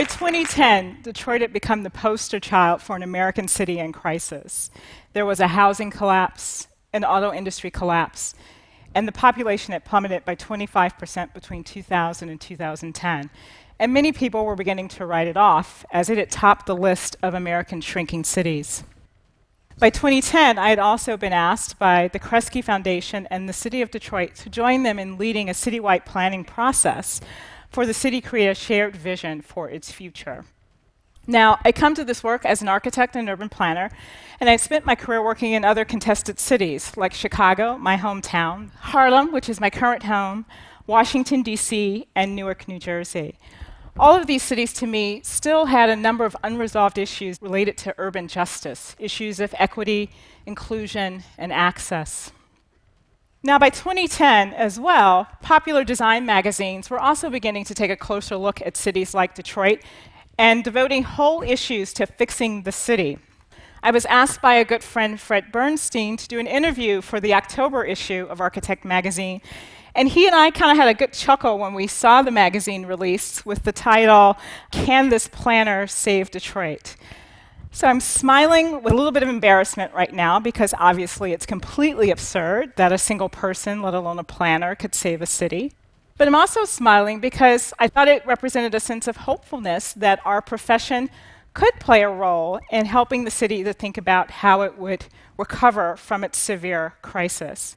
by 2010, Detroit had become the poster child for an American city in crisis. There was a housing collapse, an auto industry collapse, and the population had plummeted by 25% between 2000 and 2010. And many people were beginning to write it off as it had topped the list of American shrinking cities. By 2010, I had also been asked by the Kresge Foundation and the City of Detroit to join them in leading a citywide planning process for the city create a shared vision for its future. Now, I come to this work as an architect and urban planner, and I spent my career working in other contested cities like Chicago, my hometown, Harlem, which is my current home, Washington, D.C., and Newark, New Jersey. All of these cities, to me, still had a number of unresolved issues related to urban justice, issues of equity, inclusion, and access. Now, by 2010 as well, popular design magazines were also beginning to take a closer look at cities like Detroit and devoting whole issues to fixing the city. I was asked by a good friend, Fred Bernstein, to do an interview for the October issue of Architect magazine. And he and I kind of had a good chuckle when we saw the magazine released with the title, Can This Planner Save Detroit? So I'm smiling with a little bit of embarrassment right now because obviously it's completely absurd that a single person, let alone a planner, could save a city. But I'm also smiling because I thought it represented a sense of hopefulness that our profession could play a role in helping the city to think about how it would recover from its severe crisis.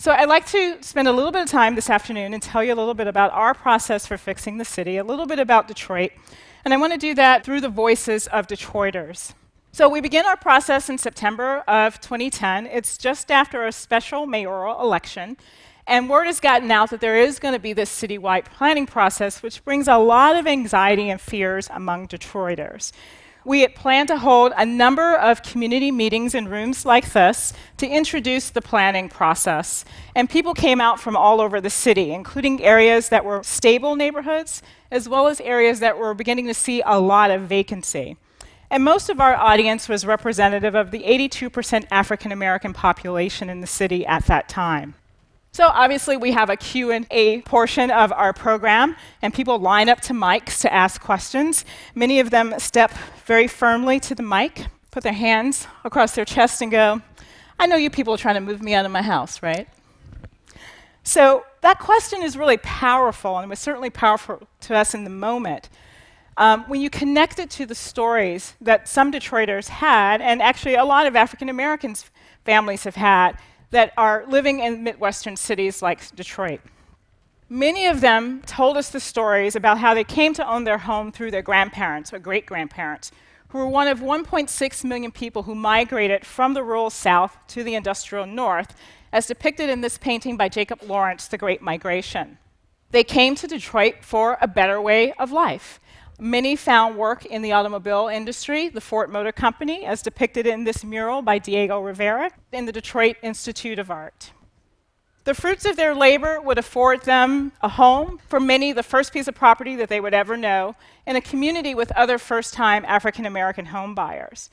So, I'd like to spend a little bit of time this afternoon and tell you a little bit about our process for fixing the city, a little bit about Detroit, and I want to do that through the voices of Detroiters. So, we begin our process in September of 2010. It's just after a special mayoral election. And word has gotten out that there is going to be this citywide planning process, which brings a lot of anxiety and fears among Detroiters. We had planned to hold a number of community meetings in rooms like this to introduce the planning process. And people came out from all over the city, including areas that were stable neighborhoods, as well as areas that were beginning to see a lot of vacancy. And most of our audience was representative of the 82% African American population in the city at that time. So obviously we have a Q&A portion of our program and people line up to mics to ask questions. Many of them step very firmly to the mic, put their hands across their chest and go, "I know you people are trying to move me out of my house, right?" So that question is really powerful and it was certainly powerful to us in the moment. Um, when you connect it to the stories that some Detroiters had, and actually a lot of African Americans families have had, that are living in Midwestern cities like Detroit. Many of them told us the stories about how they came to own their home through their grandparents or great grandparents, who were one of 1.6 million people who migrated from the rural South to the industrial North, as depicted in this painting by Jacob Lawrence, The Great Migration. They came to Detroit for a better way of life. Many found work in the automobile industry, the Ford Motor Company, as depicted in this mural by Diego Rivera in the Detroit Institute of Art. The fruits of their labor would afford them a home, for many, the first piece of property that they would ever know, in a community with other first time African American home buyers.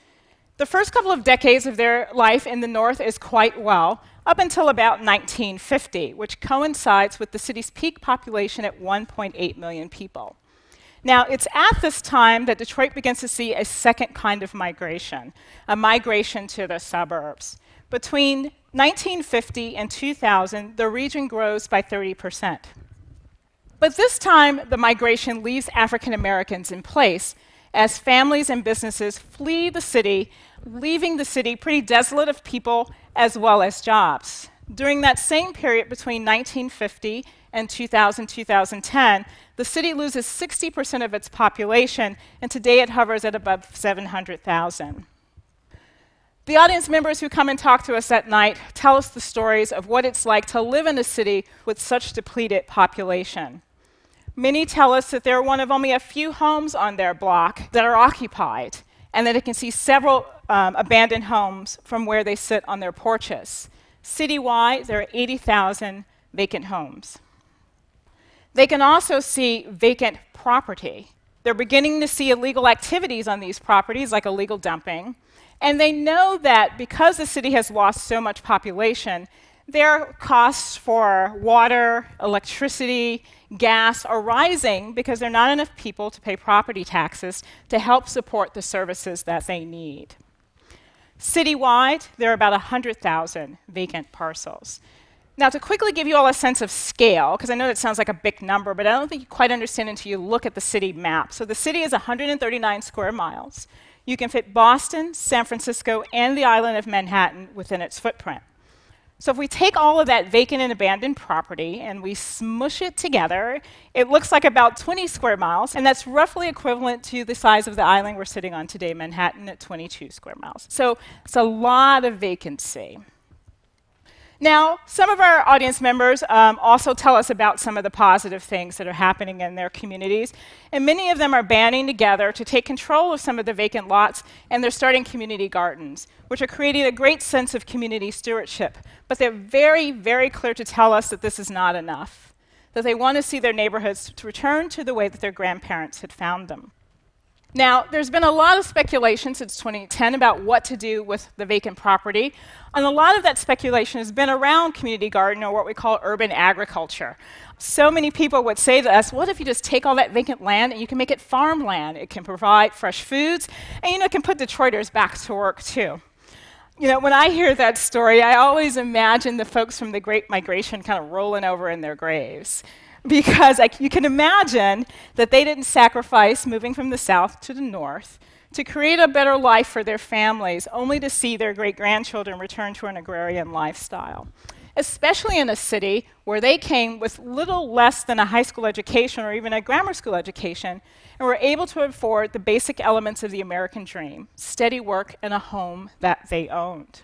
The first couple of decades of their life in the North is quite well, up until about 1950, which coincides with the city's peak population at 1.8 million people. Now, it's at this time that Detroit begins to see a second kind of migration, a migration to the suburbs. Between 1950 and 2000, the region grows by 30%. But this time, the migration leaves African Americans in place as families and businesses flee the city, leaving the city pretty desolate of people as well as jobs. During that same period between 1950 and 2000 2010, the city loses 60% of its population, and today it hovers at above 700,000. The audience members who come and talk to us at night tell us the stories of what it's like to live in a city with such depleted population. Many tell us that they're one of only a few homes on their block that are occupied, and that they can see several um, abandoned homes from where they sit on their porches. Citywide, there are 80,000 vacant homes. They can also see vacant property. They're beginning to see illegal activities on these properties, like illegal dumping. And they know that because the city has lost so much population, their costs for water, electricity, gas are rising because there are not enough people to pay property taxes to help support the services that they need. Citywide, there are about 100,000 vacant parcels. Now, to quickly give you all a sense of scale, because I know that sounds like a big number, but I don't think you quite understand until you look at the city map. So the city is 139 square miles. You can fit Boston, San Francisco, and the island of Manhattan within its footprint. So if we take all of that vacant and abandoned property and we smush it together, it looks like about 20 square miles, and that's roughly equivalent to the size of the island we're sitting on today, Manhattan, at 22 square miles. So it's a lot of vacancy. Now, some of our audience members um, also tell us about some of the positive things that are happening in their communities. And many of them are banding together to take control of some of the vacant lots, and they're starting community gardens, which are creating a great sense of community stewardship. But they're very, very clear to tell us that this is not enough, that they want to see their neighborhoods to return to the way that their grandparents had found them. Now, there's been a lot of speculation since 2010 about what to do with the vacant property. And a lot of that speculation has been around community garden or what we call urban agriculture. So many people would say to us, what if you just take all that vacant land and you can make it farmland? It can provide fresh foods, and you know, it can put Detroiters back to work too. You know, when I hear that story, I always imagine the folks from the Great Migration kind of rolling over in their graves because like, you can imagine that they didn't sacrifice moving from the south to the north to create a better life for their families, only to see their great grandchildren return to an agrarian lifestyle. Especially in a city where they came with little less than a high school education or even a grammar school education and were able to afford the basic elements of the American dream steady work and a home that they owned.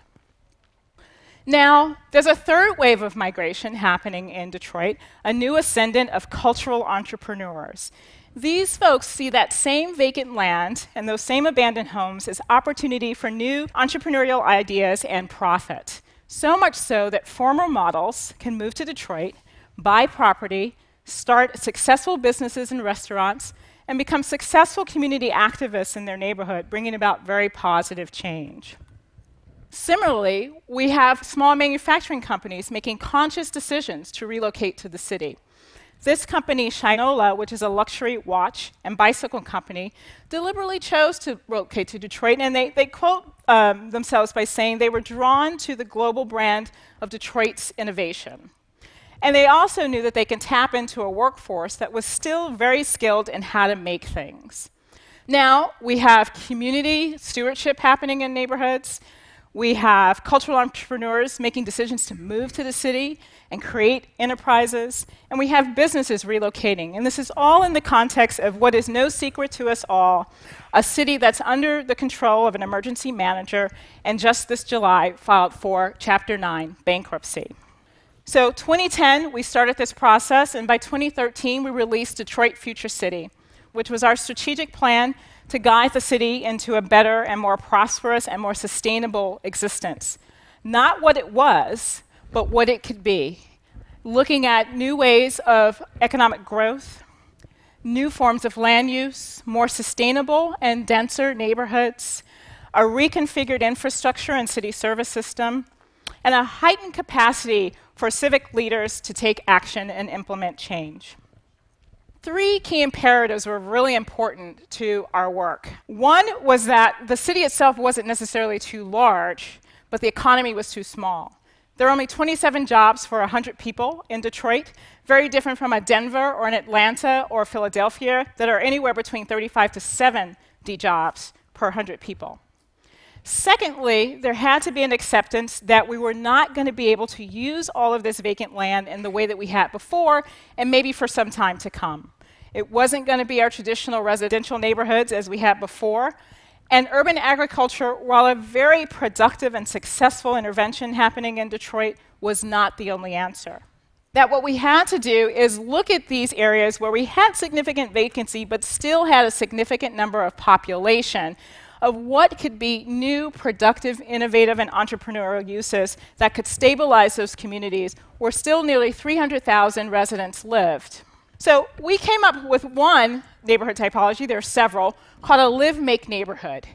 Now, there's a third wave of migration happening in Detroit, a new ascendant of cultural entrepreneurs. These folks see that same vacant land and those same abandoned homes as opportunity for new entrepreneurial ideas and profit. So much so that former models can move to Detroit, buy property, start successful businesses and restaurants, and become successful community activists in their neighborhood, bringing about very positive change. Similarly, we have small manufacturing companies making conscious decisions to relocate to the city. This company, Shinola, which is a luxury watch and bicycle company, deliberately chose to relocate to Detroit, and they, they quote um, themselves by saying they were drawn to the global brand of Detroit's innovation. And they also knew that they can tap into a workforce that was still very skilled in how to make things. Now, we have community stewardship happening in neighborhoods. We have cultural entrepreneurs making decisions to move to the city and create enterprises. And we have businesses relocating. And this is all in the context of what is no secret to us all a city that's under the control of an emergency manager, and just this July filed for Chapter 9 bankruptcy. So, 2010, we started this process, and by 2013, we released Detroit Future City, which was our strategic plan to guide the city into a better and more prosperous and more sustainable existence. Not what it was, but what it could be. Looking at new ways of economic growth, new forms of land use, more sustainable and denser neighborhoods, a reconfigured infrastructure and city service system, and a heightened capacity for civic leaders to take action and implement change three key imperatives were really important to our work. One was that the city itself wasn't necessarily too large, but the economy was too small. There are only 27 jobs for 100 people in Detroit, very different from a Denver or an Atlanta or Philadelphia that are anywhere between 35 to 70 jobs per 100 people. Secondly, there had to be an acceptance that we were not going to be able to use all of this vacant land in the way that we had before, and maybe for some time to come. It wasn't going to be our traditional residential neighborhoods as we had before. And urban agriculture, while a very productive and successful intervention happening in Detroit, was not the only answer. That what we had to do is look at these areas where we had significant vacancy but still had a significant number of population of what could be new, productive, innovative, and entrepreneurial uses that could stabilize those communities where still nearly 300,000 residents lived. So we came up with one neighborhood typology, there are several, called a live make neighborhood,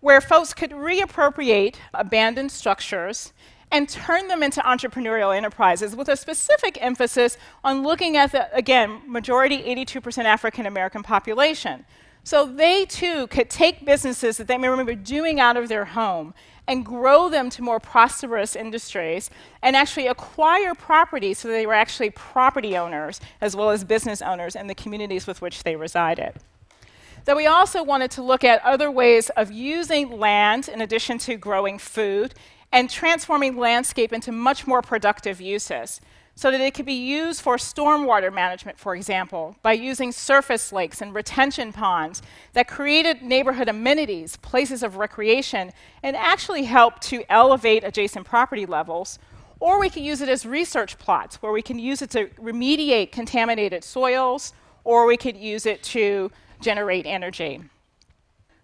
where folks could reappropriate abandoned structures and turn them into entrepreneurial enterprises with a specific emphasis on looking at the, again, majority 82% African American population. So they too could take businesses that they may remember doing out of their home and grow them to more prosperous industries and actually acquire property so they were actually property owners as well as business owners in the communities with which they resided. That we also wanted to look at other ways of using land in addition to growing food and transforming landscape into much more productive uses so that it could be used for stormwater management, for example, by using surface lakes and retention ponds that created neighborhood amenities, places of recreation, and actually helped to elevate adjacent property levels. Or we could use it as research plots, where we can use it to remediate contaminated soils, or we could use it to generate energy.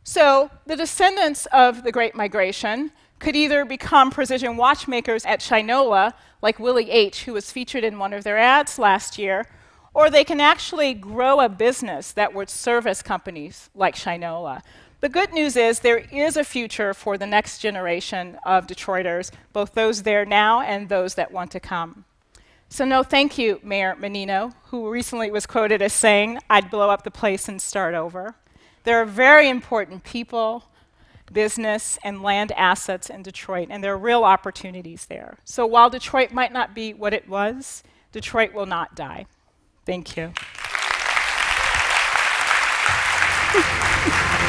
So, the descendants of the Great Migration could either become precision watchmakers at Shinola, like Willie H., who was featured in one of their ads last year, or they can actually grow a business that would service companies like Shinola. The good news is there is a future for the next generation of Detroiters, both those there now and those that want to come. So, no, thank you, Mayor Menino, who recently was quoted as saying, I'd blow up the place and start over. There are very important people, business, and land assets in Detroit, and there are real opportunities there. So while Detroit might not be what it was, Detroit will not die. Thank you.